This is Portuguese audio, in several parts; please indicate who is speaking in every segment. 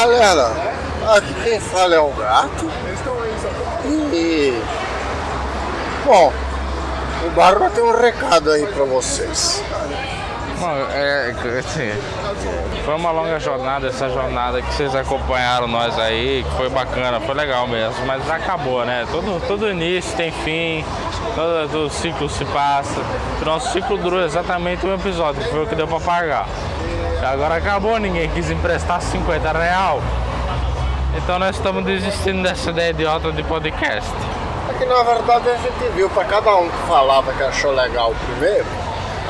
Speaker 1: galera, aqui quem fala é o gato. E. Bom, o Barba tem um recado aí pra vocês.
Speaker 2: Bom, é, assim, foi uma longa jornada, essa jornada que vocês acompanharam nós aí, que foi bacana, foi legal mesmo, mas acabou, né? Todo, todo início tem fim, todo, todo ciclo se passa. O nosso ciclo durou exatamente um episódio, que foi o que deu pra pagar. Agora acabou, ninguém quis emprestar 50 real. Então nós estamos desistindo dessa ideia idiota de podcast.
Speaker 1: É que na verdade a gente viu pra cada um que falava que achou legal o primeiro,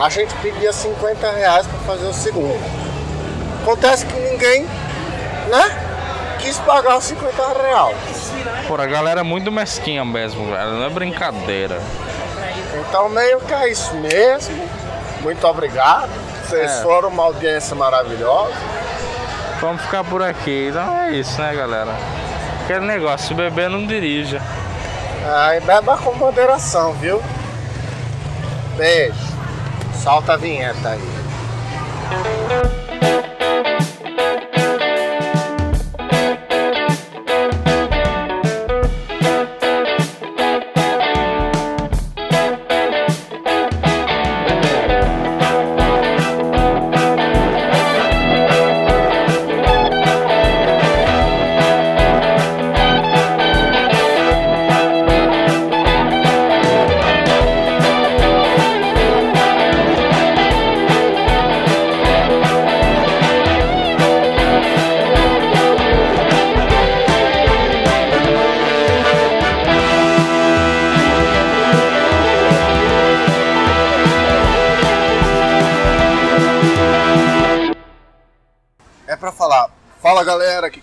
Speaker 1: a gente pedia 50 reais pra fazer o segundo. Acontece que ninguém, né, quis pagar os 50 reais.
Speaker 2: Pô, a galera é muito mesquinha mesmo, não é brincadeira.
Speaker 1: Então meio que é isso mesmo. Muito obrigado. Vocês
Speaker 2: É.
Speaker 1: foram uma audiência maravilhosa.
Speaker 2: Vamos ficar por aqui. Então é isso, né, galera? Aquele negócio, se beber não dirija.
Speaker 1: Aí beba com moderação, viu? Beijo. Solta a vinheta aí.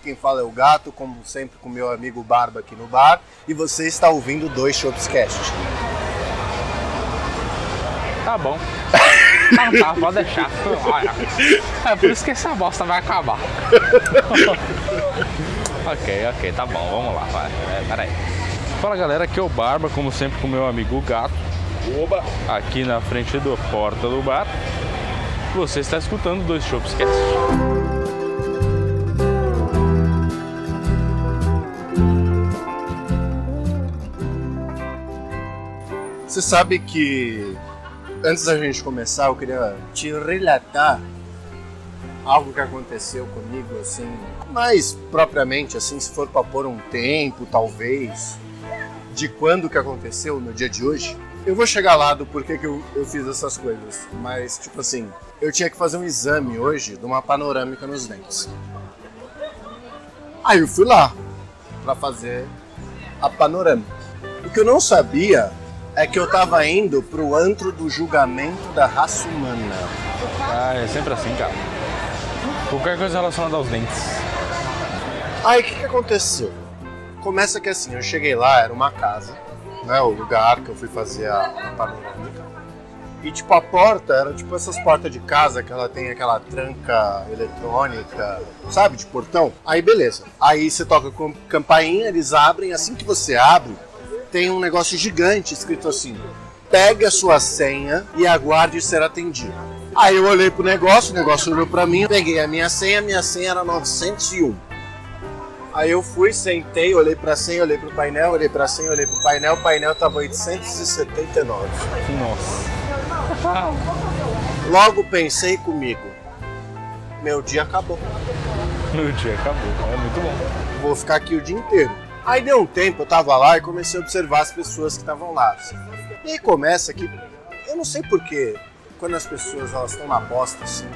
Speaker 1: Quem fala é o Gato, como sempre com meu amigo Barba aqui no bar, e você está ouvindo dois Shopscast.
Speaker 2: Tá bom. Tá, tá, pode deixar. Olha, É por isso que essa bosta vai acabar. ok, ok, tá bom, vamos lá, vai. É, peraí. Fala galera, aqui é o Barba, como sempre com meu amigo Gato. Oba! Aqui na frente da porta do bar. Você está escutando dois Shopscast.
Speaker 1: Você sabe que antes da gente começar, eu queria te relatar algo que aconteceu comigo, assim, mais propriamente, assim, se for pra pôr um tempo, talvez, de quando que aconteceu no dia de hoje. Eu vou chegar lá do porquê que eu, eu fiz essas coisas, mas, tipo assim, eu tinha que fazer um exame hoje de uma panorâmica nos dentes. Aí eu fui lá pra fazer a panorâmica. O que eu não sabia é que eu tava indo pro antro do julgamento da raça humana.
Speaker 2: Ah, é sempre assim, cara. Qualquer coisa relacionada aos dentes.
Speaker 1: Aí o que, que aconteceu? Começa que assim, eu cheguei lá, era uma casa, né? O lugar que eu fui fazer a, a panorâmica. E tipo, a porta era tipo essas portas de casa que ela tem aquela tranca eletrônica, sabe, de portão. Aí beleza. Aí você toca com campainha, eles abrem, assim que você abre, tem um negócio gigante escrito assim: pegue a sua senha e aguarde ser atendido. Aí eu olhei pro negócio, o negócio olhou pra mim, peguei a minha senha, minha senha era 901. Aí eu fui, sentei, olhei pra senha, olhei pro painel, olhei pra senha, olhei pro painel, o painel tava 879.
Speaker 2: Nossa.
Speaker 1: Logo pensei comigo, meu dia acabou.
Speaker 2: O dia acabou. É muito bom.
Speaker 1: vou ficar aqui o dia inteiro. Aí deu um tempo, eu tava lá e comecei a observar as pessoas que estavam lá. E aí começa que, eu não sei porquê, quando as pessoas elas estão na bosta assim,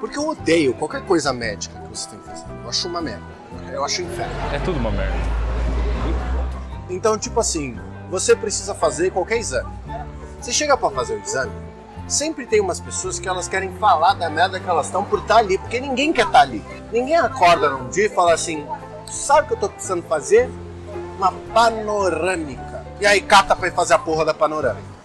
Speaker 1: porque eu odeio qualquer coisa médica que você tem que fazer. Eu acho uma merda. Eu acho um inferno.
Speaker 2: É tudo uma merda.
Speaker 1: Então, tipo assim, você precisa fazer qualquer exame. Você chega pra fazer o exame, sempre tem umas pessoas que elas querem falar da merda que elas estão por estar ali, porque ninguém quer estar ali. Ninguém acorda num dia e fala assim: sabe o que eu tô precisando fazer? Uma panorâmica. E aí cata pra fazer a porra da panorâmica.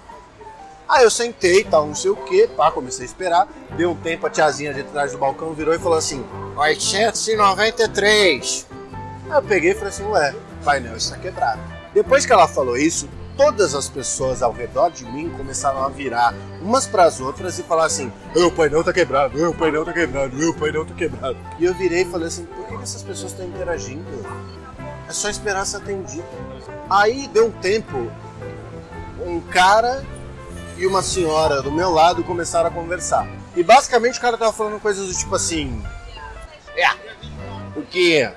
Speaker 1: Aí eu sentei, tal, não sei o que, pá, comecei a esperar. Deu um tempo, a tiazinha de trás do balcão virou e falou assim: 893. Aí eu peguei e falei assim: ué, painel está quebrado. Depois que ela falou isso, todas as pessoas ao redor de mim começaram a virar umas pras outras e falar assim: o painel tá quebrado, o painel tá quebrado, o painel tá quebrado. E eu virei e falei assim: por que, que essas pessoas estão interagindo? É só esperar ser atendido. Aí deu um tempo, um cara e uma senhora do meu lado começaram a conversar. E basicamente o cara tava falando coisas do tipo assim: É, porque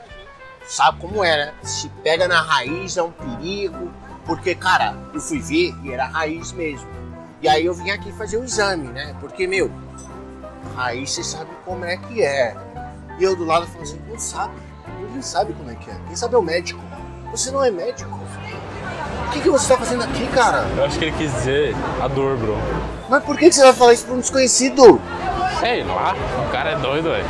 Speaker 1: sabe como é, né? Se pega na raiz é um perigo. Porque, cara, eu fui ver e era raiz mesmo. E aí eu vim aqui fazer o exame, né? Porque, meu, raiz você sabe como é que é. E eu do lado falando assim, não sabe. Ninguém sabe como é que é. Quem sabe é o médico. Você não é médico. O que, que você tá fazendo aqui, cara?
Speaker 2: Eu acho que ele quis dizer a dor, bro.
Speaker 1: Mas por que, que você vai falar isso pra um desconhecido?
Speaker 2: Sei lá, o cara é doido, velho.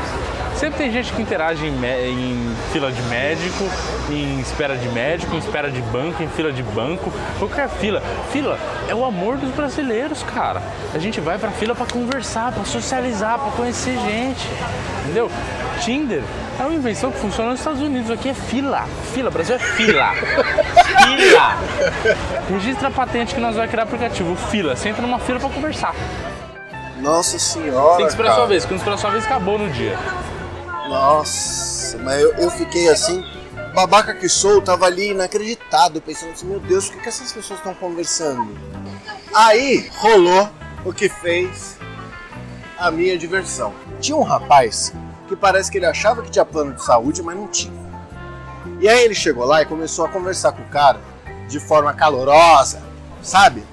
Speaker 2: Sempre tem gente que interage em, em fila de médico, em espera de médico, em espera de banco, em fila de banco, qualquer fila. Fila é o amor dos brasileiros, cara. A gente vai pra fila pra conversar, pra socializar, pra conhecer gente. Entendeu? Tinder é uma invenção que funciona nos Estados Unidos. Aqui é fila. Fila, Brasil é fila. fila. Registra a patente que nós vamos criar aplicativo. Fila. Você entra numa fila pra conversar.
Speaker 1: Nossa senhora.
Speaker 2: Tem que esperar
Speaker 1: cara.
Speaker 2: sua vez. Quando esperar sua vez, acabou no dia.
Speaker 1: Nossa, mas eu, eu fiquei assim, babaca que sou, tava ali inacreditado, pensando assim, meu Deus, o que, que essas pessoas estão conversando? Aí rolou o que fez a minha diversão. Tinha um rapaz que parece que ele achava que tinha plano de saúde, mas não tinha. E aí ele chegou lá e começou a conversar com o cara de forma calorosa, sabe?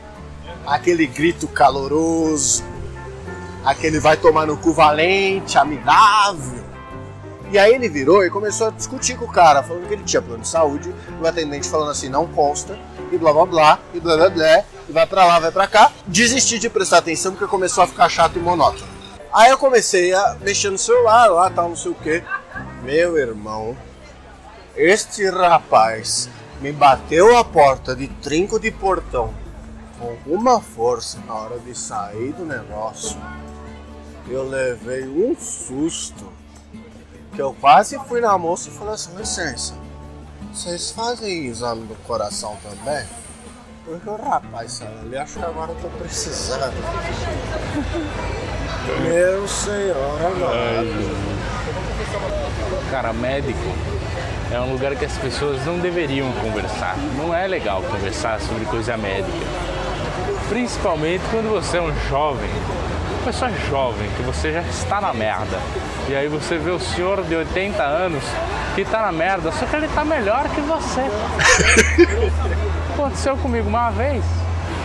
Speaker 1: Aquele grito caloroso, aquele vai tomar no cu valente, amigável. E aí ele virou e começou a discutir com o cara, falando que ele tinha plano de saúde, o atendente falando assim, não consta, e blá blá blá, e blá blá blá, e vai pra lá, vai pra cá. Desisti de prestar atenção porque começou a ficar chato e monótono. Aí eu comecei a mexer no celular lá, tal, não sei o que. Meu irmão, este rapaz me bateu a porta de trinco de portão com uma força na hora de sair do negócio. Eu levei um susto que eu quase fui na moça e falei assim, licença, vocês fazem exame do coração também? Porque o rapaz ali, acho que agora eu tô precisando. Meu senhor, agora.
Speaker 2: Cara, médico é um lugar que as pessoas não deveriam conversar. Não é legal conversar sobre coisa médica. Principalmente quando você é um jovem, pessoa jovem, que você já está na merda. E aí você vê o senhor de 80 anos que tá na merda, só que ele tá melhor que você. Aconteceu comigo uma vez.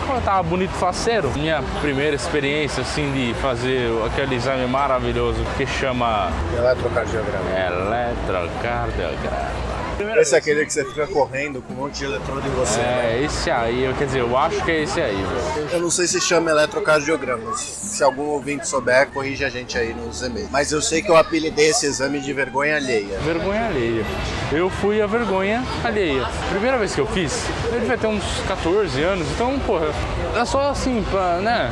Speaker 2: Quando eu tava bonito faceiro, minha primeira experiência assim de fazer aquele exame maravilhoso que chama
Speaker 1: Eletrocardiograma.
Speaker 2: eletrocardiograma.
Speaker 1: Esse é aquele que você fica correndo com um monte de eletrodo em você. né?
Speaker 2: É, esse aí, eu, quer dizer, eu acho que é esse aí, velho.
Speaker 1: Eu não sei se chama eletrocardiograma. Se algum ouvinte souber, corrige a gente aí nos e-mails. Mas eu sei que eu apelidei esse exame de vergonha alheia.
Speaker 2: Vergonha alheia. Eu fui a vergonha alheia. Primeira vez que eu fiz, eu devia ter uns 14 anos, então, porra, era só assim, pra, né,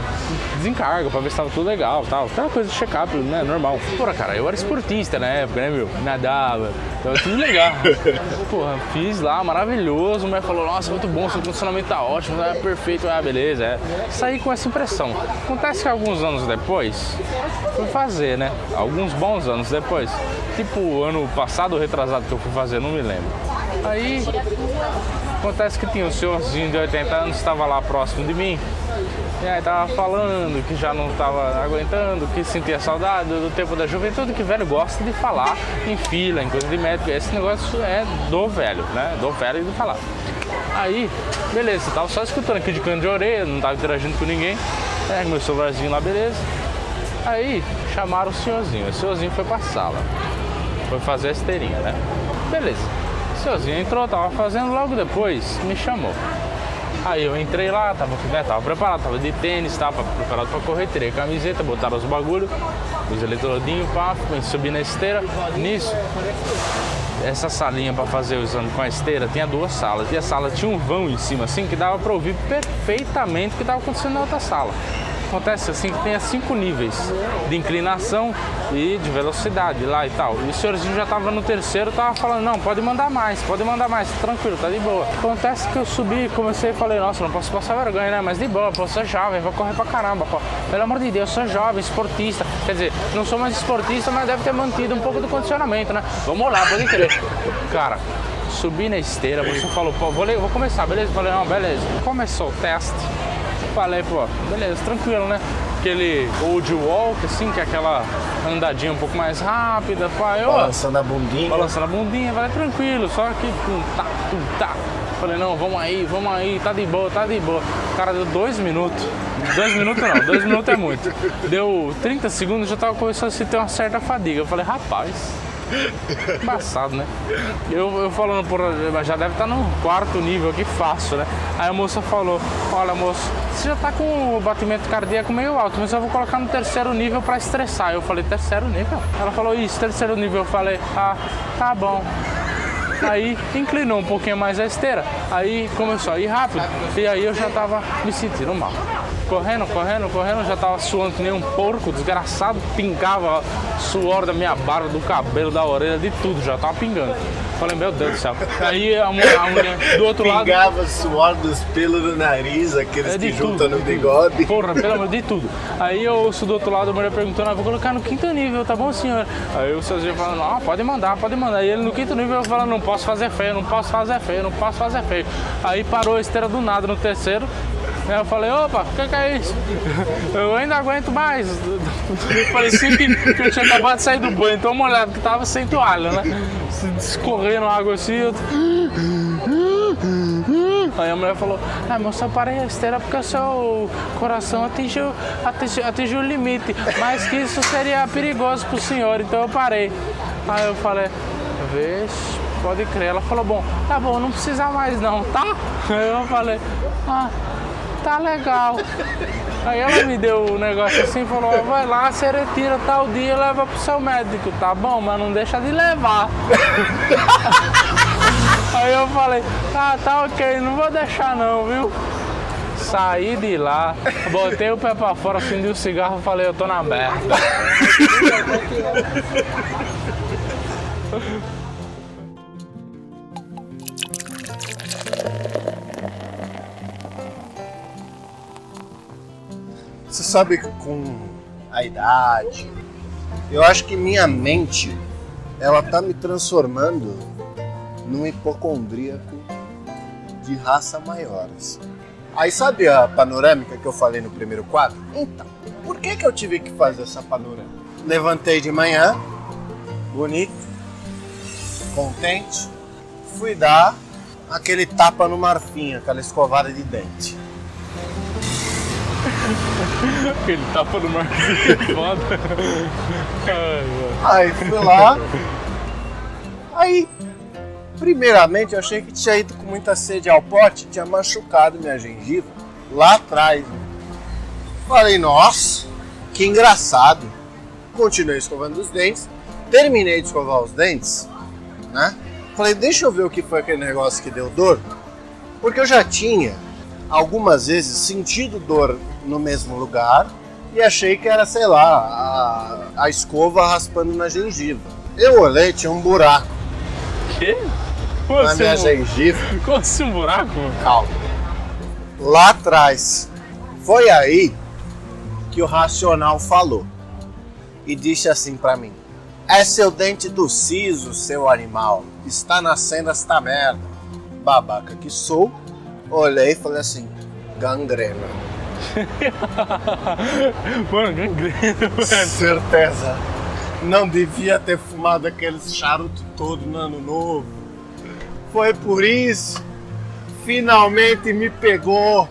Speaker 2: desencargo, pra ver se tava tudo legal tal. Aquela coisa de check-up, né, normal. Porra, cara, eu era esportista na época, né, meu? Nadava, tava tudo legal. Porra, fiz lá, maravilhoso. A mulher falou, nossa, muito bom, seu condicionamento tá ótimo, tá perfeito. Ah, beleza, é. Saí com essa impressão. Acontece que alguns anos depois, fui fazer, né? Alguns bons anos depois. Tipo, ano passado ou retrasado que eu fui fazer, não me lembro. Aí, acontece que tinha um senhorzinho de 80 anos que estava lá próximo de mim. E aí tava falando que já não tava aguentando, que sentia saudade do tempo da juventude, que velho gosta de falar em fila, em coisa de médico. Esse negócio é do velho, né? Do velho de falar. Aí, beleza, tava só escutando aqui de canto de orelha, não tava interagindo com ninguém. É, meu celularzinho lá, beleza. Aí chamaram o senhorzinho. O senhorzinho foi pra sala. Foi fazer a esteirinha, né? Beleza. O senhorzinho entrou, tava fazendo, logo depois me chamou. Aí eu entrei lá, tava, né, tava preparado, tava de tênis, tava preparado pra correr, tirei a camiseta, botaram os bagulho, os eletrodinhos, pá, subi na esteira. Nisso, essa salinha para fazer o exame com a esteira tinha duas salas. E a sala tinha um vão em cima, assim, que dava para ouvir perfeitamente o que estava acontecendo na outra sala. acontece assim que tenha cinco níveis de inclinação e de velocidade lá e tal. E o senhorzinho já tava no terceiro, tava falando, não, pode mandar mais, pode mandar mais, tranquilo, tá de boa. Acontece que eu subi, comecei e falei, nossa, não posso passar vergonha, né? Mas de boa, pô, sou jovem, vou correr pra caramba, pô. Pelo amor de Deus, sou jovem, esportista. Quer dizer, não sou mais esportista, mas deve ter mantido um pouco do condicionamento, né? Vamos lá, pode crer. Cara, subi na esteira, você falou, pô, vou, vou começar, beleza? Falei, não, beleza. Começou o teste. Falei, pô, beleza, tranquilo, né? Aquele old walk, assim, que é aquela andadinha um pouco mais rápida, pai, ó.
Speaker 1: Balançando a bundinha.
Speaker 2: Balançando a bundinha, falei, tranquilo, só que tum, tá, tum, tá. Falei, não, vamos aí, vamos aí, tá de boa, tá de boa. O cara deu dois minutos. Dois minutos não, dois minutos é muito. Deu 30 segundos, já tava começando a sentir uma certa fadiga. Eu falei, rapaz, Embaçado, né? Eu, eu falando, por, já deve estar no quarto nível aqui fácil, né? Aí a moça falou, olha moço, você já tá com o batimento cardíaco meio alto, mas eu vou colocar no terceiro nível para estressar. Eu falei, terceiro nível? Ela falou, isso, terceiro nível. Eu falei, ah, tá bom. Aí inclinou um pouquinho mais a esteira. Aí começou a ir rápido. E aí eu já tava me sentindo mal. Correndo, correndo, correndo, já tava suando que nem um porco, desgraçado, pingava suor da minha barba, do cabelo, da orelha, de tudo, já tava pingando. Falei, meu Deus do céu. Aí a, mulher, a mulher do outro
Speaker 1: Pingava
Speaker 2: lado.
Speaker 1: Pingava suor dos pelos do nariz, aqueles
Speaker 2: É de
Speaker 1: que juntam
Speaker 2: tudo.
Speaker 1: no bigode.
Speaker 2: Porra, pelo amor de tudo. Aí eu ouço do outro lado a mulher perguntando, ah, vou colocar no quinto nível, tá bom, senhor? Aí o sozinho falando, ah, pode mandar, pode mandar. E ele no quinto nível falando, não posso fazer feio, não posso fazer feio, não posso fazer feio. Aí parou a esteira do nada no terceiro. Eu falei, opa, o que, que é isso? Eu ainda aguento mais. Parecia que, que eu tinha acabado de sair do banho, então molhado, que tava sem toalha, né? Escorrendo água assim, eu... Aí a mulher falou, ah, moça, eu parei a esteira porque o seu coração atingiu, atingiu, atingiu o limite, mas que isso seria perigoso pro senhor, então eu parei. Aí eu falei, vixe, pode crer. Ela falou, bom, tá bom, não precisa mais não, tá? Aí eu falei, ah, tá legal. Aí ela me deu o negócio assim falou, vai lá, você retira tal dia e leva pro seu médico, tá bom? Mas não deixa de levar. Aí eu falei, tá, tá ok, não vou deixar não, viu? Saí de lá, botei o pé pra fora, acendi o cigarro e falei, eu tô na merda.
Speaker 1: Você sabe que com a idade, eu acho que minha mente, ela tá me transformando num hipocondríaco de raça maior. assim. Aí sabe a panorâmica que eu falei no primeiro quadro? Então, por que que eu tive que fazer essa panorâmica? Levantei de manhã, bonito, contente, fui dar aquele tapa no marfim, aquela escovada de dente.
Speaker 2: Ele tapa no marfim, foda. Ai,
Speaker 1: fui lá. Aí, primeiramente, eu achei que tinha ido com muita sede ao pote, tinha machucado minha gengiva lá atrás. Falei, nossa, que engraçado. Continuei escovando os dentes. Terminei de escovar os dentes, né? Falei, deixa eu ver o que foi aquele negócio que deu dor. Porque eu já tinha algumas vezes sentido dor no mesmo lugar e achei que era, sei lá, a, a escova raspando na gengiva. Eu olhei, tinha um buraco
Speaker 2: Quê? Como
Speaker 1: na
Speaker 2: assim,
Speaker 1: minha
Speaker 2: um-
Speaker 1: gengiva.
Speaker 2: como assim um buraco?
Speaker 1: Calma. Lá atrás. Foi aí que o racional falou e disse assim pra mim: É seu dente do siso, seu animal. Está nascendo esta merda. Babaca que sou, olhei e falei assim: gangrena.
Speaker 2: Mano, gangrena, mano.
Speaker 1: Certeza. Não devia ter fumado aqueles charuto todo no ano novo. Foi por isso. Finalmente me pegou.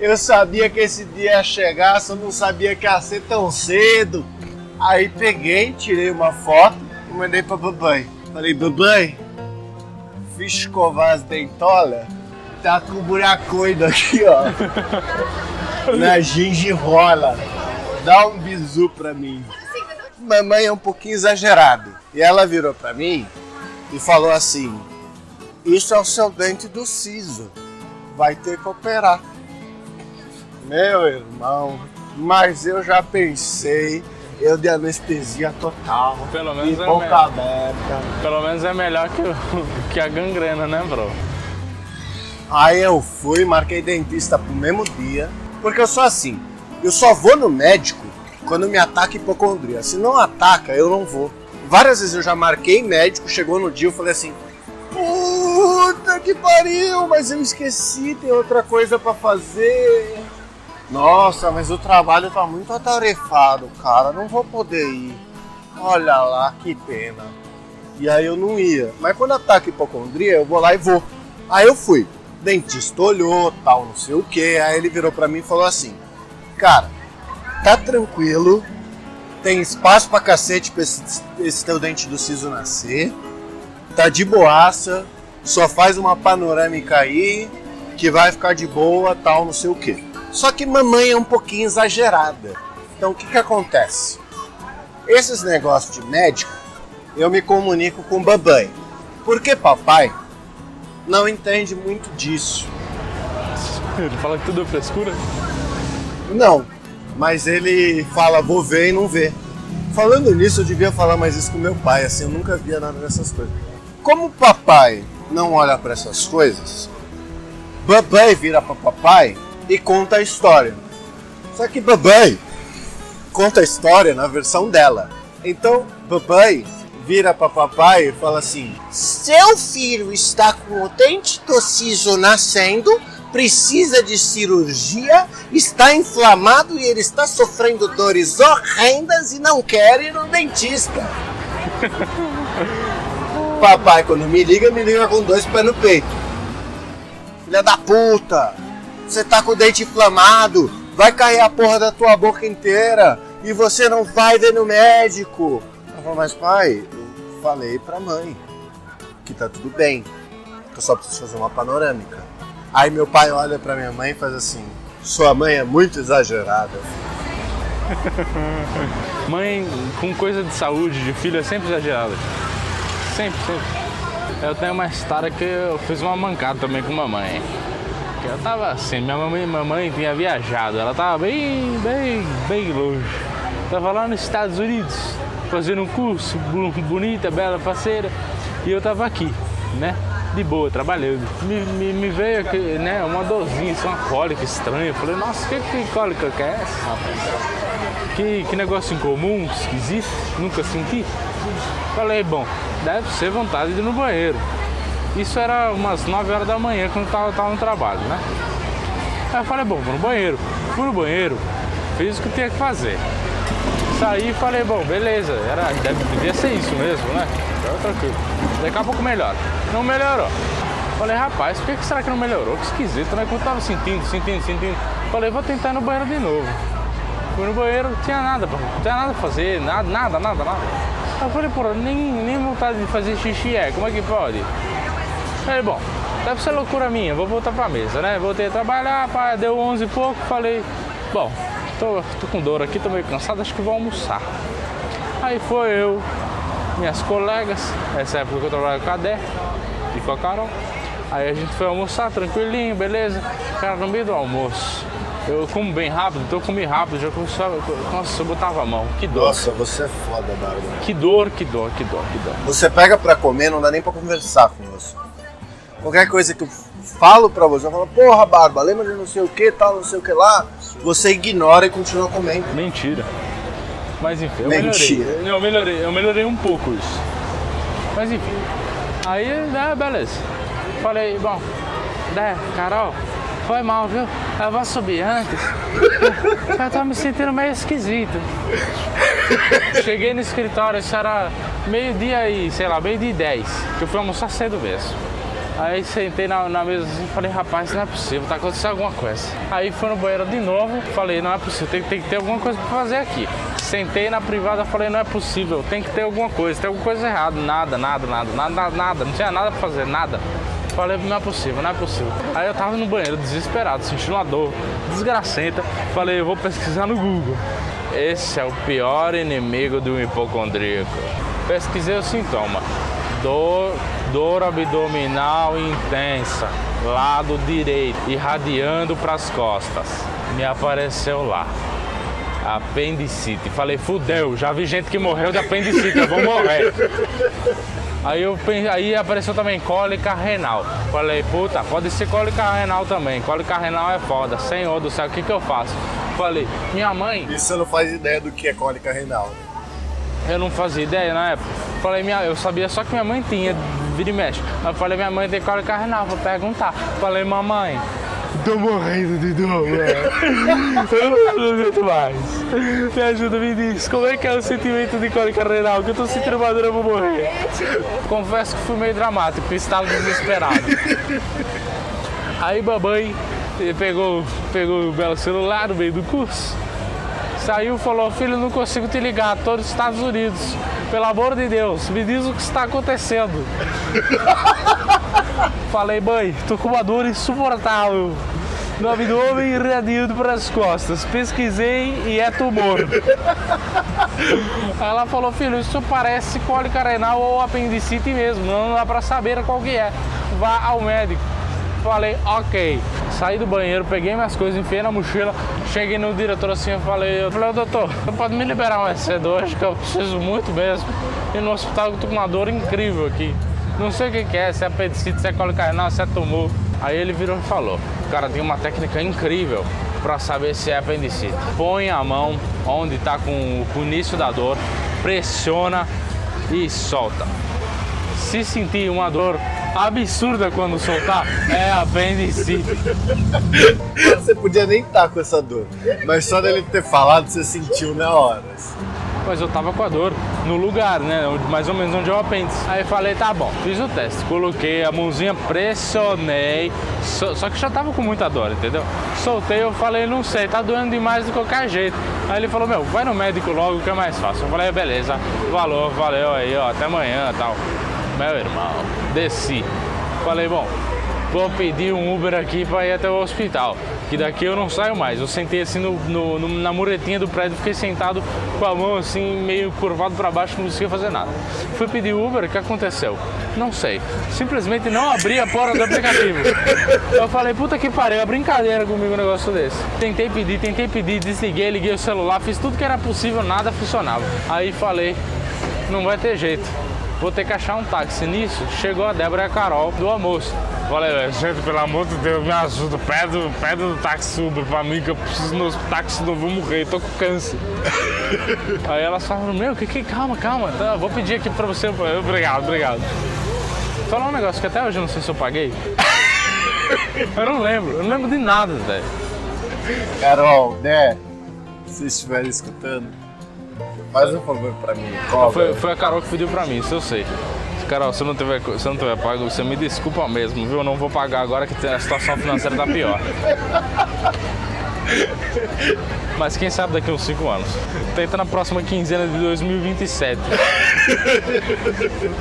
Speaker 1: Eu sabia que esse dia ia chegar, só não sabia que ia ser tão cedo. Aí peguei, tirei uma foto e mandei pra babãe. Falei, babãe, fui escovar as dentolas, tá com um buracoide aqui, ó. na gengirola. Dá um bisu pra mim. Mamãe é um pouquinho exagerado. E ela virou pra mim e falou assim: Isso é o seu dente do siso. Vai ter que operar. Meu irmão, Mas eu já pensei, eu de anestesia total.
Speaker 2: Pelo menos
Speaker 1: e
Speaker 2: é
Speaker 1: boca
Speaker 2: melhor.
Speaker 1: aberta.
Speaker 2: Pelo menos é melhor que, o- que a gangrena, né, bro?
Speaker 1: Aí eu fui, marquei dentista pro mesmo dia, porque eu sou assim, eu só vou no médico quando me ataca hipocondria. Se não ataca, eu não vou. Várias vezes eu já marquei médico, chegou no dia eu falei assim: Puta que pariu, mas eu esqueci, tem outra coisa pra fazer. Nossa, mas o trabalho tá muito atarefado, cara, não vou poder ir. Olha lá, que pena. E aí eu não ia. Mas quando ataca hipocondria, eu vou lá e vou. Aí eu fui. Dentista olhou, tal, não sei o que. Aí ele virou pra mim e falou assim: Cara, tá tranquilo. Tem espaço pra cacete pra esse, esse teu dente do siso nascer. Tá de boaça. Só faz uma panorâmica aí. Que vai ficar de boa, tal, não sei o que. Só que mamãe é um pouquinho exagerada. Então o que que acontece? Esses negócios de médico, eu me comunico com babãe. Porque papai não entende muito disso.
Speaker 2: Ele fala que tudo é frescura.
Speaker 1: Não, mas ele fala vou ver e não vê. Falando nisso, eu devia falar mais isso com meu pai, assim, eu nunca via nada dessas coisas. Como o papai não olha para essas coisas, babãe vira para papai e conta a história. Só que babãe conta a história na versão dela. Então, babãe vira para papai e fala assim: Seu filho está com o dente do siso nascendo, precisa de cirurgia, está inflamado e ele está sofrendo dores horrendas e não quer ir no dentista. papai, quando me liga, me liga com dois pés no peito. Filha da puta! Você tá com o dente inflamado, vai cair a porra da tua boca inteira e você não vai ver no médico. Eu falo, mas pai, falei pra mãe que tá tudo bem, que eu só preciso fazer uma panorâmica. Aí meu pai olha pra minha mãe e faz assim: Sua mãe é muito exagerada.
Speaker 2: Mãe com coisa de saúde, de filho, é sempre exagerada. Sempre, sempre. Eu tenho uma história que eu fiz uma mancada também com mamãe. Eu tava assim, minha mamãe, mamãe tinha viajado, ela tava bem, bem, bem longe. Tava lá nos Estados Unidos, fazendo um curso, bonita, bela, parceira. E eu tava aqui, né? De boa, trabalhando. Me, me, me veio aqui, né, uma dorzinha, assim, uma cólica estranha. Eu falei, nossa, que, que cólica que é essa? Que, que negócio incomum, esquisito, nunca senti. Falei, bom, deve ser vontade de ir no banheiro. Isso era umas 9 horas da manhã quando eu tava, tava no trabalho, né? Aí eu falei, bom, vou no banheiro. Fui no banheiro, fiz o que tinha que fazer. Saí e falei, bom, beleza, era, deve, devia ser isso mesmo, né? Tava tranquilo. Daqui a pouco melhora. Não melhorou. Falei, rapaz, por que, que será que não melhorou? Que esquisito, né? Quando eu tava sentindo, sentindo, sentindo. Falei, vou tentar ir no banheiro de novo. Fui no banheiro, não tinha nada, não tinha nada pra fazer, nada, nada, nada, nada. Aí eu falei, pô, nem, nem vontade de fazer xixi é, como é que pode? Falei, bom, deve ser loucura minha, vou voltar pra mesa, né? Voltei a trabalhar, pá, deu 11 e pouco, falei, bom, tô, tô com dor aqui, tô meio cansado, acho que vou almoçar. Aí foi eu, minhas colegas, essa época que eu trabalhava com a Dé e com a Carol. Aí a gente foi almoçar tranquilinho, beleza. Cara, no meio do almoço, eu como bem rápido, então eu comi rápido, já começava, nossa, eu botava a mão, que dor,
Speaker 1: Nossa, você é foda, Bárbara.
Speaker 2: que dor, que dor, que dor, que dor.
Speaker 1: Você pega pra comer, não dá nem pra conversar com você. Qualquer coisa que eu falo pra você, eu falo, porra, Barba, lembra de não sei o que, tal, não sei o que lá, você ignora e continua comendo.
Speaker 2: Mentira. Mas enfim, eu
Speaker 1: Mentira.
Speaker 2: melhorei. Eu melhorei, eu melhorei um pouco isso. Mas enfim. Aí, né, beleza. Falei, bom, né, Carol, foi mal, viu? Eu vou subir antes. Eu tava me sentindo meio esquisito. Cheguei no escritório, isso era meio-dia e, sei lá, meio-dia e dez, que eu fui almoçar cedo mesmo. Aí sentei na, na mesa assim e falei, rapaz, não é possível, tá acontecendo alguma coisa. Aí fui no banheiro de novo, falei, não é possível, tem, tem que ter alguma coisa pra fazer aqui. Sentei na privada, falei, não é possível, tem que ter alguma coisa, tem alguma coisa errada. Nada, nada, nada, nada, nada, não tinha nada pra fazer, nada. Falei, não é possível, não é possível. Aí eu tava no banheiro, desesperado, sentindo uma dor desgracenta. Falei, eu vou pesquisar no Google. Esse é o pior inimigo do hipocondríaco. Pesquisei o sintoma. Dor, dor abdominal intensa, lado direito, irradiando para as costas. Me apareceu lá. apendicite. Falei, fudeu, já vi gente que morreu de apendicite, eu vou morrer. Aí, eu, aí apareceu também cólica renal. Falei, puta, pode ser cólica renal também. Cólica renal é foda. Senhor do céu, o que, que eu faço? Falei, minha mãe.
Speaker 1: E você não faz ideia do que é cólica renal?
Speaker 2: Eu não fazia ideia na época. Falei, minha, eu sabia só que minha mãe tinha, vira e mexe. Eu falei, minha mãe tem cólica renal, vou perguntar. Falei, mamãe, tô morrendo de dor, Eu não aguento mais. Me ajuda, me diz, como é que é o sentimento de cólica renal? Que eu tô sentindo uma dor, eu vou morrer. Confesso que fui meio dramático, estava desesperado. Aí mamãe pegou, pegou o belo celular no meio do curso saiu e falou: Filho, não consigo te ligar, estou nos Estados Unidos. Pelo amor de Deus, me diz o que está acontecendo. Falei, mãe, tô com uma dor insuportável no abdômen irradiando para as costas. Pesquisei e é tumor. Ela falou, filho, isso parece cólica renal ou apendicite mesmo, não dá para saber qual que é. Vá ao médico. Falei, ok. Saí do banheiro, peguei minhas coisas, enfiei na mochila, cheguei no diretor assim, eu falei, eu falei, doutor, pode me liberar mais cedo hoje, que eu preciso muito mesmo. E no hospital eu tô com uma dor incrível aqui. Não sei o que, que é, se é apendicite, se é cólica renal, se é tumor. Aí ele virou e falou, o cara tem uma técnica incrível para saber se é apendicite. Põe a mão onde está com o início da dor, pressiona e solta. Se sentir uma dor absurda quando soltar é apendicite.
Speaker 1: Você podia nem estar tá com essa dor, mas só dele ter falado você sentiu na hora.
Speaker 2: Mas eu tava com a dor no lugar, né? Mais ou menos onde é o apêndice. Aí falei, tá bom, fiz o teste, coloquei a mãozinha, pressionei, só, só que já tava com muita dor, entendeu? Soltei, eu falei, não sei, tá doendo demais de qualquer jeito. Aí ele falou, meu, vai no médico logo que é mais fácil. Eu falei, beleza, valor, valeu aí, ó, até amanhã tal. Meu irmão, desci. Falei, bom, vou pedir um Uber aqui para ir até o hospital, que daqui eu não saio mais. Eu sentei assim no, no, no, na muretinha do prédio, fiquei sentado com a mão assim, meio curvado para baixo, não conseguia fazer nada. Fui pedir Uber, o que aconteceu? Não sei. Simplesmente não abri a porta do aplicativo. Eu falei, puta que pariu, é brincadeira comigo um negócio desse. Tentei pedir, tentei pedir, desliguei, liguei o celular, fiz tudo que era possível, nada funcionava. Aí falei, não vai ter jeito vou ter que achar um táxi. Nisso, chegou a Débora e a Carol do almoço. Falei, gente, pelo amor de Deus, me ajuda, pede, pede o táxi Uber pra mim que eu preciso no táxi, não vou morrer, tô com câncer. Aí elas falaram, meu, que que, calma, calma, tá, vou pedir aqui pra você, obrigado, obrigado. Falar um negócio que até hoje eu não sei se eu paguei. eu não lembro, eu não lembro de nada, velho.
Speaker 1: Carol, né, se estiver escutando, Faz um favor pra mim.
Speaker 2: Foi, foi, a Carol que pediu pra mim, isso eu sei. Carol, se não tiver, se não tiver pago, você me desculpa mesmo, viu? Eu não vou pagar agora que a situação financeira tá pior. Mas quem sabe daqui uns 5 anos. Tenta na próxima quinzena de 2027.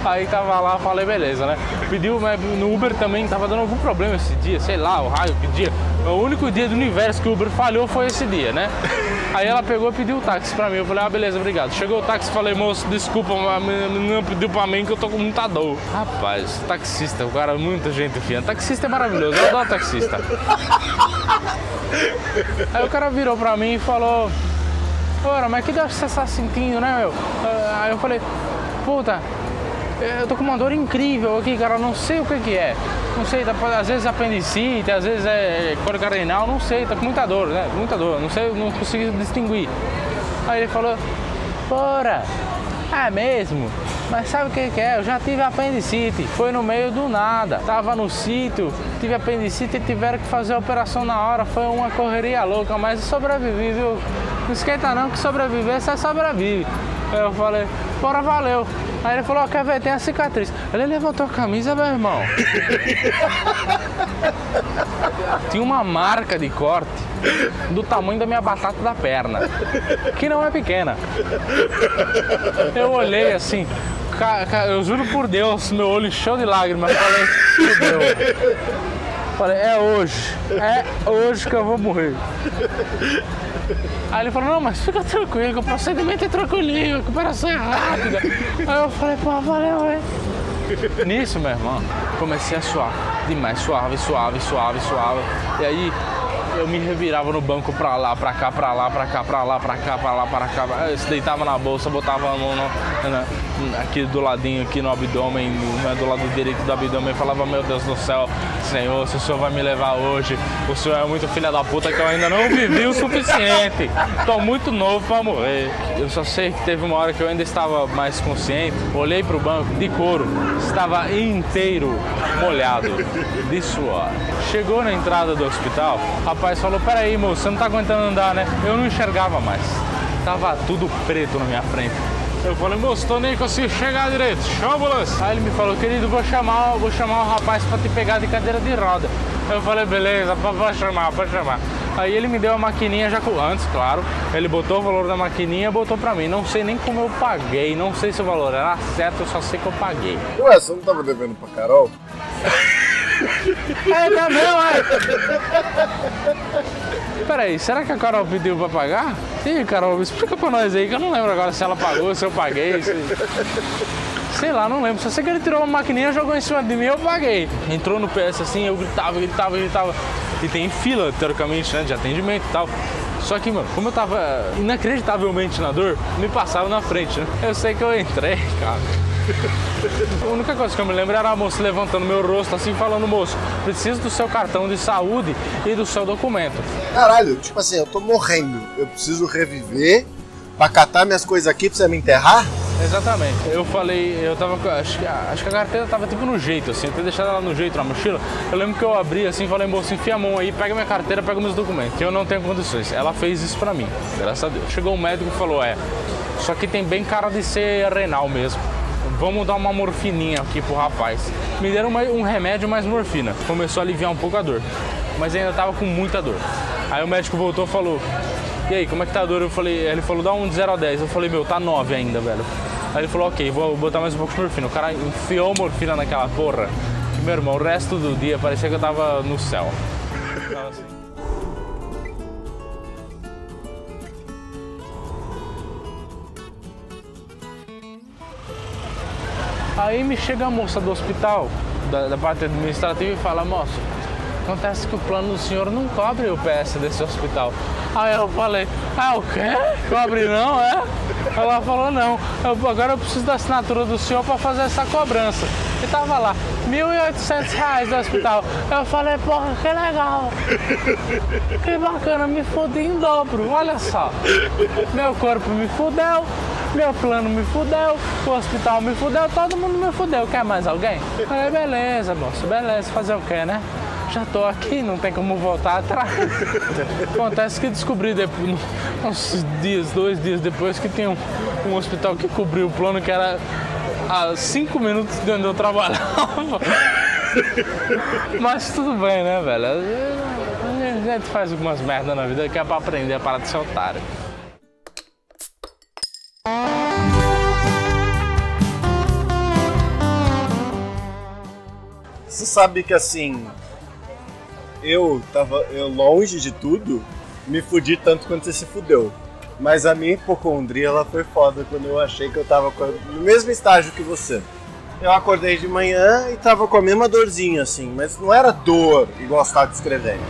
Speaker 2: Aí tava lá, falei, beleza, né? Pediu no Uber também, tava dando algum problema esse dia, sei lá, o raio, que dia. O único dia do universo que o Uber falhou foi esse dia, né? Aí ela pegou e pediu o táxi pra mim. Eu falei, ah, beleza, obrigado. Chegou o táxi falei, moço, desculpa, a menina pediu pra mim que eu tô com muita dor. Rapaz, taxista, o cara, muita gente fina. Taxista é maravilhoso, eu adoro taxista. Aí o cara virou pra mim e falou: Ora, mas que dor você tá sentindo, né, meu? Aí eu falei: Puta, eu tô com uma dor incrível aqui, cara, não sei o que que é. Não sei, às vezes é apendicite, às vezes é cólica renal, não sei, tá com muita dor, né? Muita dor, não sei, não consigo distinguir. Aí ele falou: Ora, é mesmo? Mas sabe o que, que é? Eu já tive apendicite, foi no meio do nada. Tava no sítio, tive apendicite e tiveram que fazer a operação na hora. Foi uma correria louca, mas sobrevivi, viu? Não esquenta não que sobreviver, você sobrevive. Eu falei, bora, valeu. Aí ele falou, quer ver, tem a cicatriz. Ele levantou a camisa, meu irmão. Tinha uma marca de corte do tamanho da minha batata da perna, que não é pequena. Eu olhei assim, eu juro por Deus, meu olho cheio de lágrimas. Falei, fudeu. Falei, é hoje, é hoje que eu vou morrer. Aí ele falou, não, mas fica tranquilo, que o procedimento é tranquilinho, a recuperação é rápida. Aí eu falei, pô, valeu, hein? Nisso, meu irmão, comecei a suar demais, suave, suave, suave, suave. E aí eu me revirava no banco pra lá, pra cá, pra lá, pra cá, pra lá, pra cá, pra lá, pra cá. Eu deitava na bolsa, botava a mão no, na, aqui do ladinho, aqui no abdômen, no, do lado direito do abdômen, falava, meu Deus do céu, Senhor, se o Senhor vai me levar hoje, o Senhor é muito filha da puta que eu ainda não vivi o suficiente. Tô muito novo pra morrer. Eu só sei que teve uma hora que eu ainda estava mais consciente, olhei pro banco de couro, estava inteiro molhado de suor. Chegou na entrada do hospital, o rapaz falou: Peraí, moço, você não tá aguentando andar, né? Eu não enxergava mais. Tava tudo preto na minha frente. Eu falei, moço, tô nem consigo chegar direito, chama ambulância. Aí ele me falou, querido, vou chamar, vou chamar o rapaz pra te pegar de cadeira de roda. Eu falei, beleza, pode chamar, pode chamar. Aí ele me deu a maquininha já antes, claro. Ele botou o valor da maquininha e botou pra mim. Não sei nem como eu paguei, não sei se o valor era certo, eu só sei que eu paguei.
Speaker 1: Ué, você não tava devendo pra Carol?
Speaker 2: É, não, não, é. Peraí, será que a Carol pediu pra pagar? Ih, Carol, explica pra nós aí, que eu não lembro agora se ela pagou, se eu paguei. Se... Sei lá, não lembro. Só sei que ele tirou uma maquininha, jogou em cima de mim eu paguei. Entrou no PS assim, eu gritava, gritava, gritava. E tem fila, teoricamente, né, de atendimento e tal. Só que, mano, como eu tava inacreditavelmente na dor, me passava na frente, né? Eu sei que eu entrei, cara. A única coisa que eu me lembro era a moça levantando meu rosto assim, falando, moço, preciso do seu cartão de saúde e do seu documento.
Speaker 1: Caralho, tipo assim, eu tô morrendo. Eu preciso reviver pra catar minhas coisas aqui pra você me enterrar?
Speaker 2: Exatamente. Eu falei, eu tava. Acho que, acho que a carteira tava tipo no jeito, assim, eu tinha deixado ela no jeito na mochila. Eu lembro que eu abri assim falei, moço, enfia a mão aí, pega minha carteira, pega meus documentos. Que eu não tenho condições. Ela fez isso pra mim, graças a Deus. Chegou um médico e falou, é, só que tem bem cara de ser renal mesmo. Vamos dar uma morfininha aqui pro rapaz. Me deram uma, um remédio mais morfina. Começou a aliviar um pouco a dor. Mas ainda tava com muita dor. Aí o médico voltou e falou: e aí, como é que tá a dor? Eu falei, ele falou, dá um de 0 a 10. Eu falei, meu, tá 9 ainda, velho. Aí ele falou, ok, vou botar mais um pouco de morfina. O cara enfiou morfina naquela porra. Meu irmão, o resto do dia parecia que eu tava no céu. Tava assim. Aí me chega a moça do hospital, da, da parte administrativa, e fala, moço, acontece que o plano do senhor não cobre o PS desse hospital. Aí eu falei, ah, o quê? Cobre não, é? Ela falou, não, eu, agora eu preciso da assinatura do senhor para fazer essa cobrança. E tava lá, R$ 1.800 do hospital. Eu falei, porra, que legal. Que bacana, me fudi em dobro, olha só. Meu corpo me fudeu, meu plano me fudeu, o hospital me fudeu, todo mundo me fudeu. Quer mais alguém? Eu falei, beleza, moço, beleza, fazer o quê, né? Já tô aqui, não tem como voltar atrás. Acontece que descobri depois, uns dias, dois dias depois, que tem um, um hospital que cobriu o plano que era a cinco minutos de onde eu trabalhava. Mas tudo bem, né, velho? A gente faz algumas merdas na vida que é pra aprender a parar de ser otário.
Speaker 1: Você sabe que assim, eu tava eu longe de tudo, me fudi tanto quanto você se fudeu. Mas a minha hipocondria ela foi foda quando eu achei que eu tava no mesmo estágio que você. Eu acordei de manhã e tava com a mesma dorzinha assim, mas não era dor igual você tava descrevendo.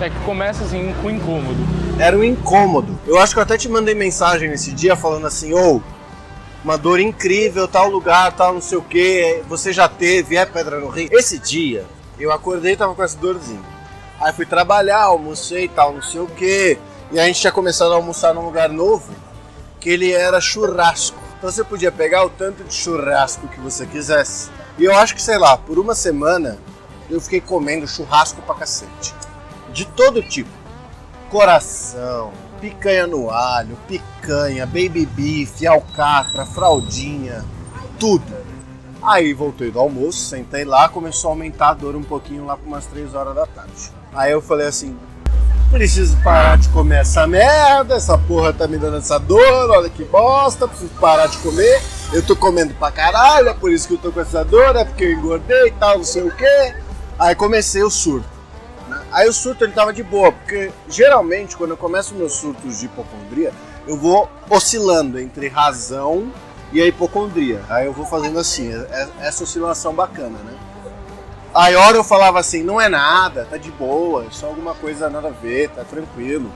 Speaker 2: É que começa assim com incômodo.
Speaker 1: Era um incômodo. Eu acho que eu até te mandei mensagem nesse dia falando assim, ou oh, uma dor incrível, tal lugar, tal não sei o que, você já teve, é pedra no rio. Esse dia, eu acordei e tava com essa dorzinha. Aí fui trabalhar, almocei e tal, não sei o que. E a gente tinha começado a almoçar num lugar novo, que ele era churrasco. Então você podia pegar o tanto de churrasco que você quisesse. E eu acho que, sei lá, por uma semana eu fiquei comendo churrasco pra cacete. De todo tipo. Coração, picanha no alho, picanha, baby beef, alcatra, fraldinha, tudo. Aí voltei do almoço, sentei lá, começou a aumentar a dor um pouquinho lá por umas 3 horas da tarde. Aí eu falei assim, preciso parar de comer essa merda, essa porra tá me dando essa dor, olha que bosta, preciso parar de comer. Eu tô comendo pra caralho, é por isso que eu tô com essa dor, é porque eu engordei e tal, não sei o quê. Aí comecei o surto. Né? Aí o surto ele tava de boa, porque geralmente quando eu começo meus surtos de hipocondria, eu vou oscilando entre razão e a hipocondria. Aí eu vou fazendo assim, é, é essa oscilação bacana, né? Aí hora eu falava assim, não é nada, tá de boa, é só alguma coisa nada a ver, tá tranquilo.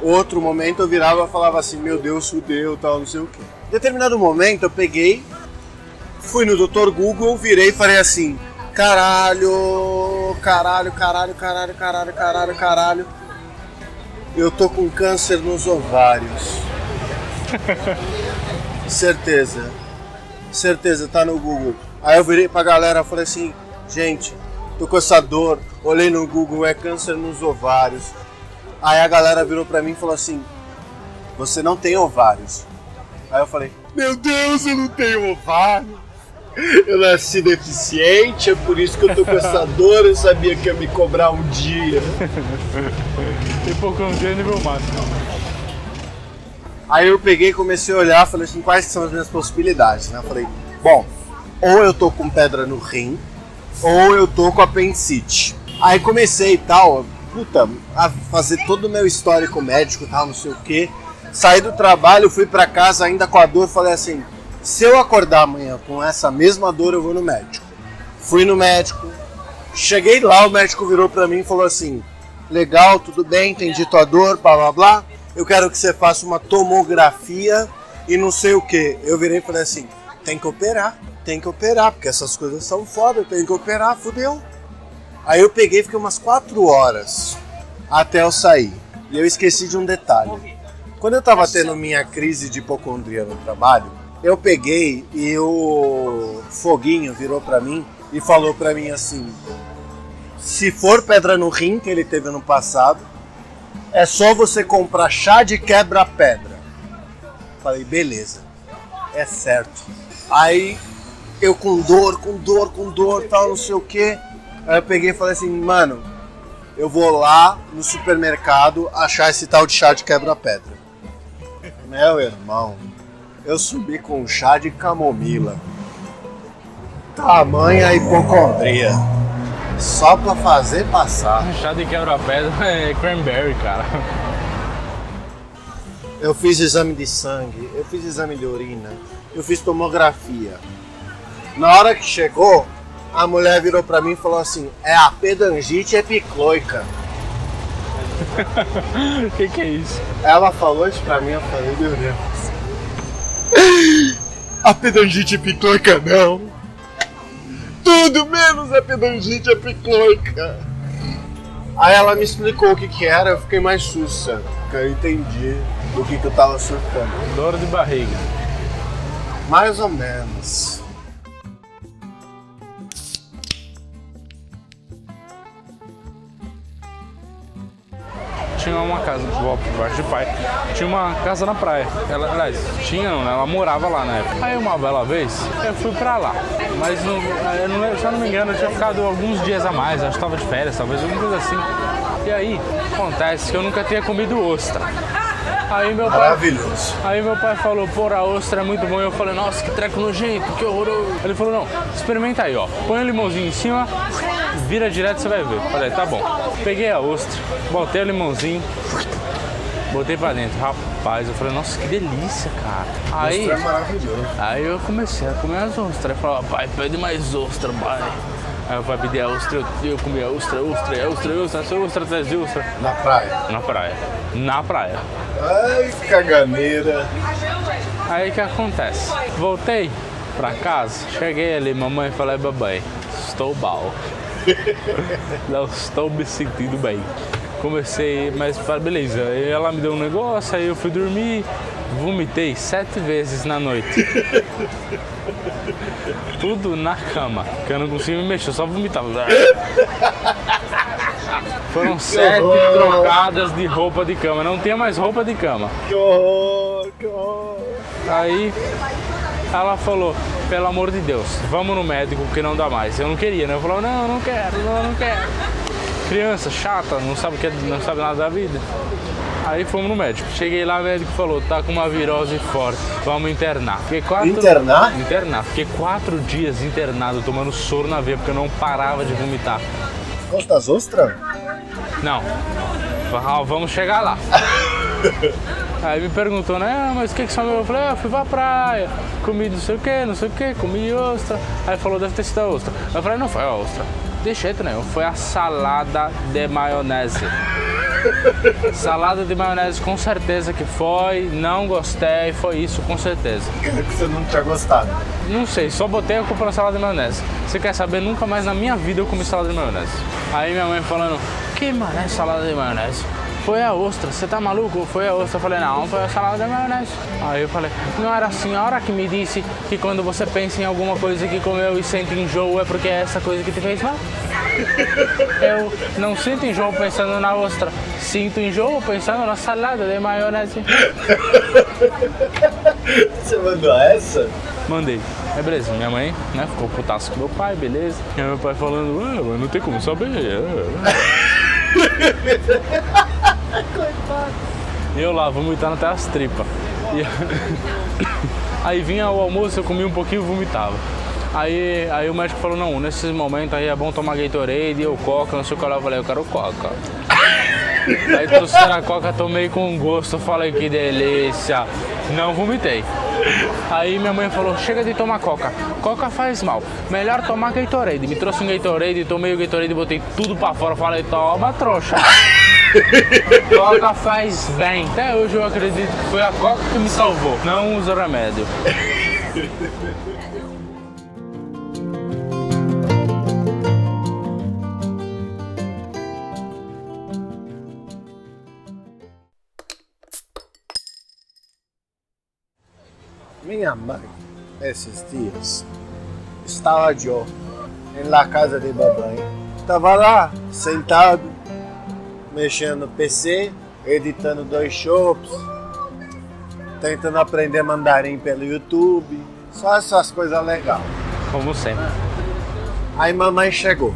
Speaker 1: Outro momento eu virava e falava assim, meu Deus, fudeu, tal, não sei o quê. Em determinado momento eu peguei, fui no Dr. Google, virei e falei assim, caralho, caralho, caralho, caralho, caralho, caralho, caralho. Eu tô com câncer nos ovários. Certeza. Certeza, tá no Google. Aí eu virei pra galera e falei assim, gente, tô com essa dor, olhei no Google, é câncer nos ovários. Aí a galera virou pra mim e falou assim, você não tem ovários. Aí eu falei, meu Deus, eu não tenho ovário. Eu nasci deficiente, é por isso que eu tô com essa dor, eu sabia que ia me cobrar um dia.
Speaker 2: Hipocondria nível máximo.
Speaker 1: Aí eu peguei, comecei a olhar, falei assim, quais são as minhas possibilidades, né? Eu falei, bom, ou eu tô com pedra no rim, ou eu tô com apendicite. Aí comecei e tal, puta, a fazer todo o meu histórico médico e tal, não sei o que. Saí do trabalho, fui para casa ainda com a dor, falei assim, se eu acordar amanhã com essa mesma dor, eu vou no médico. Fui no médico, cheguei lá, o médico virou para mim e falou assim, legal, tudo bem, entendi tua dor, blá blá blá, eu quero que você faça uma tomografia e não sei o que. Eu virei e falei assim, tem que operar, tem que operar, porque essas coisas são foda, tem que operar, fudeu. Aí eu peguei fiquei umas 4 horas até eu sair. E eu esqueci de um detalhe. Quando eu tava tendo minha crise de hipocondria no trabalho, eu peguei e o Foguinho virou pra mim e falou pra mim assim: se for pedra no rim que ele teve ano passado, é só você comprar chá de quebra-pedra. Falei, beleza, é certo. Aí eu com dor, com dor, com dor, tal, não sei o que. Aí eu peguei e falei assim, mano, eu vou lá no supermercado achar esse tal de chá de quebra-pedra. Meu irmão, eu subi com chá de camomila. Tamanha hipocondria. Só pra fazer passar.
Speaker 2: Chá de quebra-pedra é cranberry, cara.
Speaker 1: Eu fiz exame de sangue, eu fiz exame de urina, eu fiz tomografia. Na hora que chegou, a mulher virou pra mim e falou assim: é a pedangite epicloica.
Speaker 2: O que, que é isso?
Speaker 1: Ela falou isso pra mim, eu falei: meu Deus. A pedangite epicloica não. Tudo menos a pedangite epicloica. Aí ela me explicou o que que era, eu fiquei mais sussa. Porque eu entendi do que, que eu tava surtando.
Speaker 2: Dor de barriga.
Speaker 1: Mais ou menos.
Speaker 2: Tinha uma casa, por baixo de pai. Tinha uma casa na praia. Ela, aliás, tinha, não, né? ela morava lá na época. Aí uma bela vez, eu fui pra lá. Mas não, eu não, se eu não me engano, eu tinha ficado alguns dias a mais. Acho que tava de férias, talvez alguma coisa assim. E aí, acontece que eu nunca tinha comido ostra. Aí meu pai.
Speaker 1: Maravilhoso.
Speaker 2: Aí meu pai falou, pô, a ostra é muito bom. E eu falei, nossa, que treco nojento, que horroroso. Ele falou, não, experimenta aí, ó. Põe o limãozinho em cima, vira direto, você vai ver. Falei, tá bom. Peguei a ostra, botei o limãozinho, botei pra dentro. Rapaz, eu falei, nossa, que delícia, cara. Aí,
Speaker 1: É maravilhoso.
Speaker 2: aí eu comecei a comer as ostras. Ele falou, pai, pede mais ostra, pai. Aí eu pai pedi a ostra, eu, eu comi a ostra, ostra, ostra, ostra, ostra, ostra, atrás de ostra.
Speaker 1: Na praia.
Speaker 2: Na praia. Na praia.
Speaker 1: Ai, caganeira.
Speaker 2: Aí o que acontece? Voltei pra casa, cheguei ali, mamãe falei, babai, estou mal. Não estou me sentindo bem. Comecei, mas beleza. Ela me deu um negócio, aí eu fui dormir, vomitei sete vezes na noite. Tudo na cama, que eu não conseguia me mexer, só vomitava. Foram sete trocadas de roupa de cama, não tinha mais roupa de cama.
Speaker 1: Que horror, que horror.
Speaker 2: Aí ela falou, pelo amor de Deus, vamos no médico que não dá mais. Eu não queria, né? Eu falava, não, não quero, não, não quero. Criança chata, não sabe, que é- não sabe nada da vida. Aí fomos no médico. Cheguei lá, o médico falou, tá com uma virose forte, vamos internar. Fiquei quatro...
Speaker 1: Internar?
Speaker 2: Internar. Fiquei quatro dias internado, tomando soro na veia, porque eu não parava de vomitar.
Speaker 1: Gosta das ostras?
Speaker 2: Não. Ah, vamos chegar lá. Aí me perguntou, né? Ah, mas o que que você comeu? Eu falei, ah, fui pra praia, comi não sei o que, não sei o que, comi ostra. Aí falou, deve ter sido a ostra. Eu falei, não foi a ostra. De jeito nenhum. Foi a salada de maionese. salada de maionese com certeza que foi. Não gostei, foi isso com certeza.
Speaker 1: que você não tinha gostado.
Speaker 2: Não sei, só botei a culpa na salada de maionese. Você quer saber? Nunca mais na minha vida eu comi salada de maionese. Aí minha mãe falando, que mané salada de maionese? Foi a ostra, você tá maluco? Foi a ostra. Eu falei, não, foi a salada de maionese. Aí eu falei, não era a senhora que me disse que quando você pensa em alguma coisa que comeu e sente enjoo é porque é essa coisa que te fez mal? Eu não sinto enjoo pensando na ostra, sinto enjoo pensando na salada de maionese.
Speaker 1: Você mandou essa?
Speaker 2: Mandei. É beleza, minha mãe, né, ficou putaço com meu pai, beleza. E meu pai falando, ué, mas não tem como saber. E eu lá, vomitando até as tripas. E... aí vinha o almoço, eu comia um pouquinho e vomitava. Aí, aí o médico falou, não, nesses momentos aí é bom tomar Gatorade ou Coca, não sei o que lá. Eu falei, eu quero Coca. Aí trouxeram a Coca, tomei com gosto, falei que delícia. Não vomitei. Aí minha mãe falou, chega de tomar Coca. Coca faz mal. Melhor tomar Gatorade. Me trouxe um Gatorade, tomei o Gatorade, botei tudo pra fora. Falei, toma trouxa. Coca faz bem. Até hoje eu acredito que foi a Coca que me salvou. Não uso remédio.
Speaker 1: Minha mãe, esses dias, estava eu em la casa de babãe. Estava lá, sentado, mexendo no PC, editando dois shows, tentando aprender mandarim pelo YouTube, só essas coisas legais.
Speaker 2: Como sempre.
Speaker 1: Aí mamãe chegou.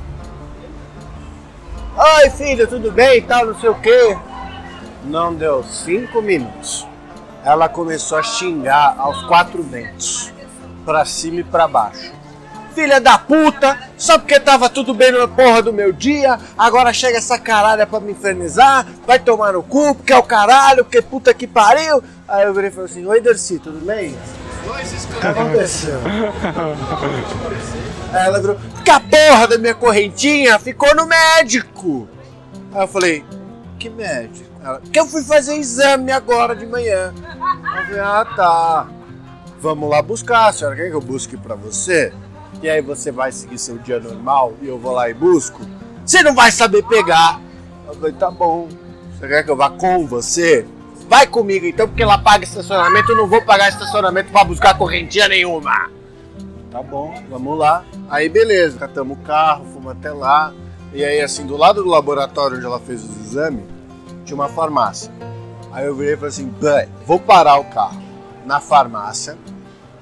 Speaker 1: Oi filho, tudo bem e tal, não sei o quê. Não deu cinco minutos. Ela começou a xingar aos quatro ventos, pra cima e pra baixo. Filha da puta, só porque tava tudo bem na porra do meu dia, agora chega essa caralha pra me infernizar, vai tomar no cu, porque é o caralho, porque puta que pariu. Aí eu virei e falei assim, oi Dercy, tudo bem? O que aconteceu? Aí ela virou, porque a porra da minha correntinha ficou no médico. Aí eu falei, que médico? Ela, que eu fui fazer exame agora de manhã. Eu falei, ah tá. Vamos lá buscar, a senhora quer que eu busque pra você? E aí você vai seguir seu dia normal e eu vou lá e busco? Você não vai saber pegar. Eu falei, tá bom. Você quer que eu vá com você? Vai comigo então, porque ela paga estacionamento, eu não vou pagar estacionamento pra buscar correntinha nenhuma. Tá bom, vamos lá. Aí beleza, catamos o carro, fomos até lá. E aí assim, do lado do laboratório onde ela fez os exames, tinha uma farmácia. Aí eu virei e falei assim, "Bem, vou parar o carro na farmácia.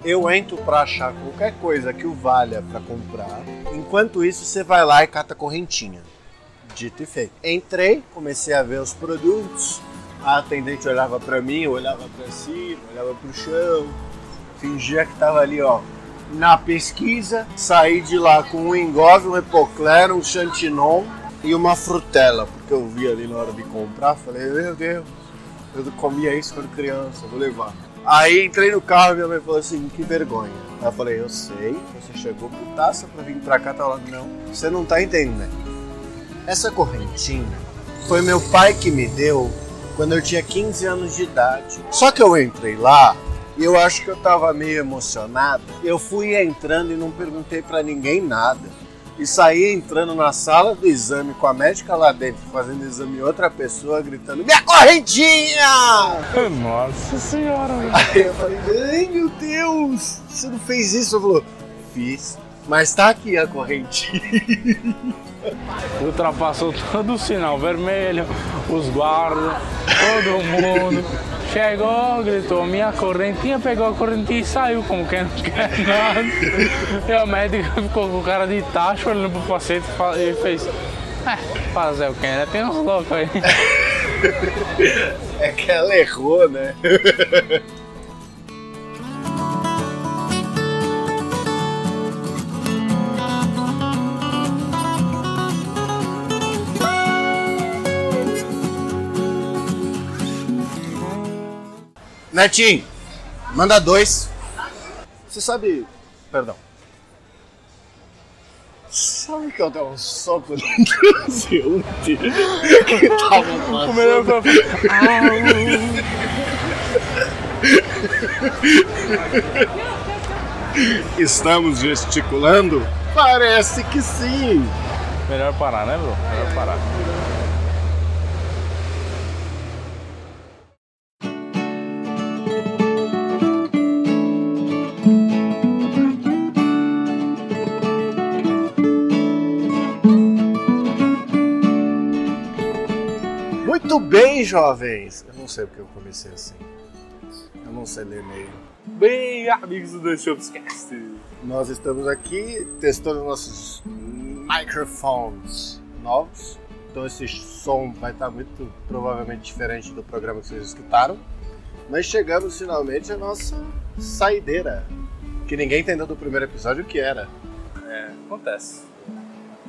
Speaker 1: Eu entro pra achar qualquer coisa que o valha pra comprar. Enquanto isso, você vai lá e cata correntinha. Dito e feito. Entrei, comecei a ver os produtos. A atendente olhava pra mim, olhava pra cima, olhava pro chão. Fingia que tava ali, ó, na pesquisa. Saí de lá com um engove, um epocler, um chantinon e uma frutela. Porque eu vi ali na hora de comprar, falei, meu Deus, eu comia isso quando criança, vou levar. Aí entrei no carro e minha mãe falou assim, que vergonha. Aí eu falei, eu sei, você chegou putaça pra vir pra cá, tá lá, não. Você não tá entendendo. Essa correntinha foi meu pai que me deu quando eu tinha 15 anos de idade. Só que eu entrei lá e eu acho que eu tava meio emocionado. Eu fui entrando e não perguntei pra ninguém nada. E saí entrando na sala do exame com a médica lá dentro, fazendo exame outra pessoa gritando: Minha correntinha!
Speaker 2: Nossa senhora.
Speaker 1: Aí eu falei: Ai meu Deus, você não fez isso? Eu falou: Fiz, mas tá aqui a correntinha.
Speaker 2: Ultrapassou todo o sinal vermelho, os guardas, todo mundo. Chegou, gritou, minha correntinha, pegou a correntinha e saiu como quem não quer nada. E a médica ficou com cara de tacho olhando pro paciente e fez. É, fazer o que, né? Tem uns loucos aí.
Speaker 1: É que ela errou, né? Netinho, manda dois. Você sabe. Perdão. Sabe que eu dei um soco no transeunte que tava
Speaker 3: O melhor
Speaker 1: passando?
Speaker 3: foi.
Speaker 1: Estamos gesticulando? Parece que sim.
Speaker 3: Melhor parar, né, bro? Melhor parar.
Speaker 1: Muito bem, jovens. Eu não sei porque eu comecei assim. Eu não sei ler e-mail.
Speaker 3: Bem, amigos do Dois Shopscast.
Speaker 1: Nós estamos aqui testando nossos microphones novos. Então esse som vai estar muito provavelmente diferente do programa que vocês escutaram. Mas chegamos finalmente à nossa saideira. Que ninguém entendeu do primeiro episódio o que era.
Speaker 2: É, acontece.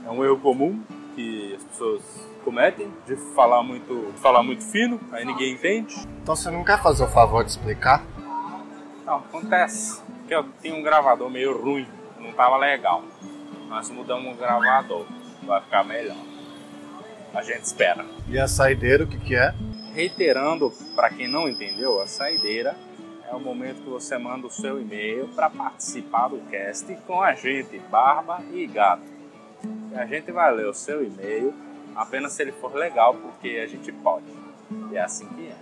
Speaker 2: É um erro comum que as pessoas cometem de falar muito, de falar muito fino, aí ninguém entende.
Speaker 1: Então você não quer fazer o favor de explicar?
Speaker 2: Não, acontece. Que eu tinha um gravador meio ruim, não tava legal. Nós mudamos o gravador, vai ficar melhor. A gente espera.
Speaker 1: E a saideira o que, que é?
Speaker 2: Reiterando, para quem não entendeu, a saideira é o momento que você manda o seu e-mail para participar do cast com a gente, Barba e Gato. E a gente vai ler o seu e-mail apenas se ele for legal, porque a gente pode. E é assim que é.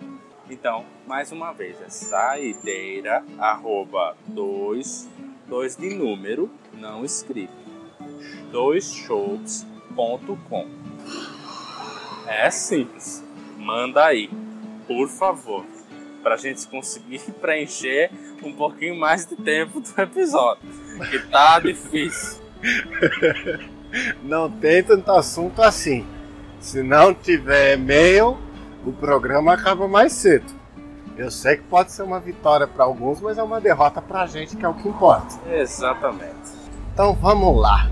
Speaker 2: Então, mais uma vez, é saideira, arroba, dois, dois de número, não escrito, doisshows.com. É simples. Manda aí, por favor, pra gente conseguir preencher um pouquinho mais de tempo do episódio, que tá difícil.
Speaker 1: Não tem tanto assunto assim. Se não tiver e-mail, o programa acaba mais cedo. Eu sei que pode ser uma vitória para alguns, mas é uma derrota pra gente, que é o que importa.
Speaker 2: Exatamente.
Speaker 1: Então vamos lá.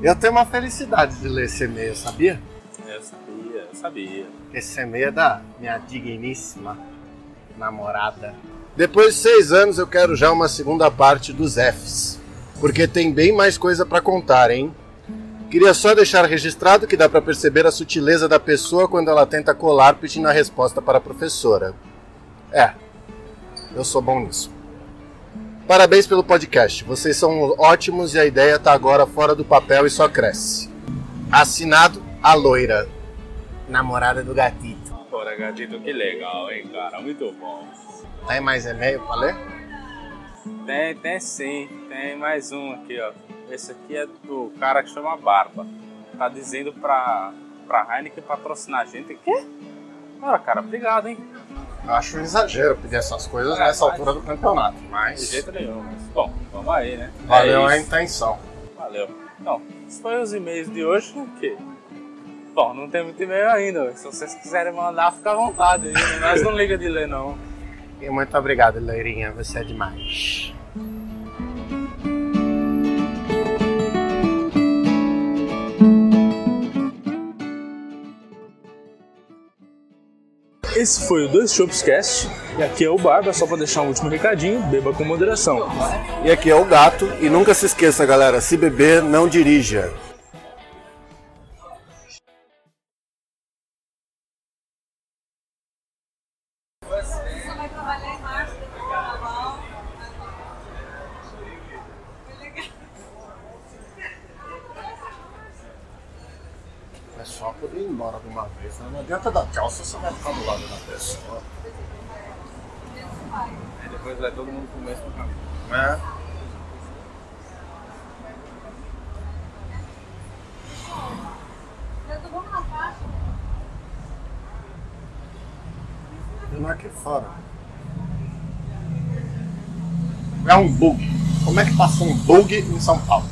Speaker 1: Eu tenho uma felicidade de ler esse e-mail, sabia?
Speaker 2: Eu sabia, eu sabia.
Speaker 1: Esse e-mail é da minha digníssima namorada. Depois de seis anos, eu quero já uma segunda parte dos Fs. Porque tem bem mais coisa pra contar, hein? Queria só deixar registrado que dá pra perceber a sutileza da pessoa quando ela tenta colar pedindo a resposta para a professora. É, eu sou bom nisso. Parabéns pelo podcast. Vocês são ótimos e a ideia tá agora fora do papel e só cresce. Assinado a loira, namorada do gatito.
Speaker 2: Porra, gatito, que legal, hein, cara? Muito bom.
Speaker 1: Tem mais e-mail pra ler?
Speaker 2: Tem, tem sim. Tem mais um aqui, ó. Esse aqui é do cara que chama Barba. Tá dizendo pra, pra Heineken patrocinar a gente. Quê? Ora, cara, obrigado, hein?
Speaker 1: Eu acho um exagero pedir essas coisas
Speaker 2: É,
Speaker 1: nessa
Speaker 2: mas-
Speaker 1: altura do campeonato,
Speaker 2: De
Speaker 1: mas
Speaker 2: jeito nenhum. Mas, bom, vamos aí, né?
Speaker 1: valeu
Speaker 2: É
Speaker 1: a intenção.
Speaker 2: Valeu. Então, esses foram os e-mails de hoje. O quê? Bom, não tem muito e-mail ainda. Se vocês quiserem mandar, fica à vontade. Nós não liga de ler, não.
Speaker 1: E muito obrigado, loirinha. Você é demais.
Speaker 2: Esse foi o Dois Chopscast. E aqui é o Barba, só pra deixar um último recadinho. Beba com moderação.
Speaker 1: E aqui é o gato. E nunca se esqueça, galera: se beber, não dirija. Um bug em São Paulo?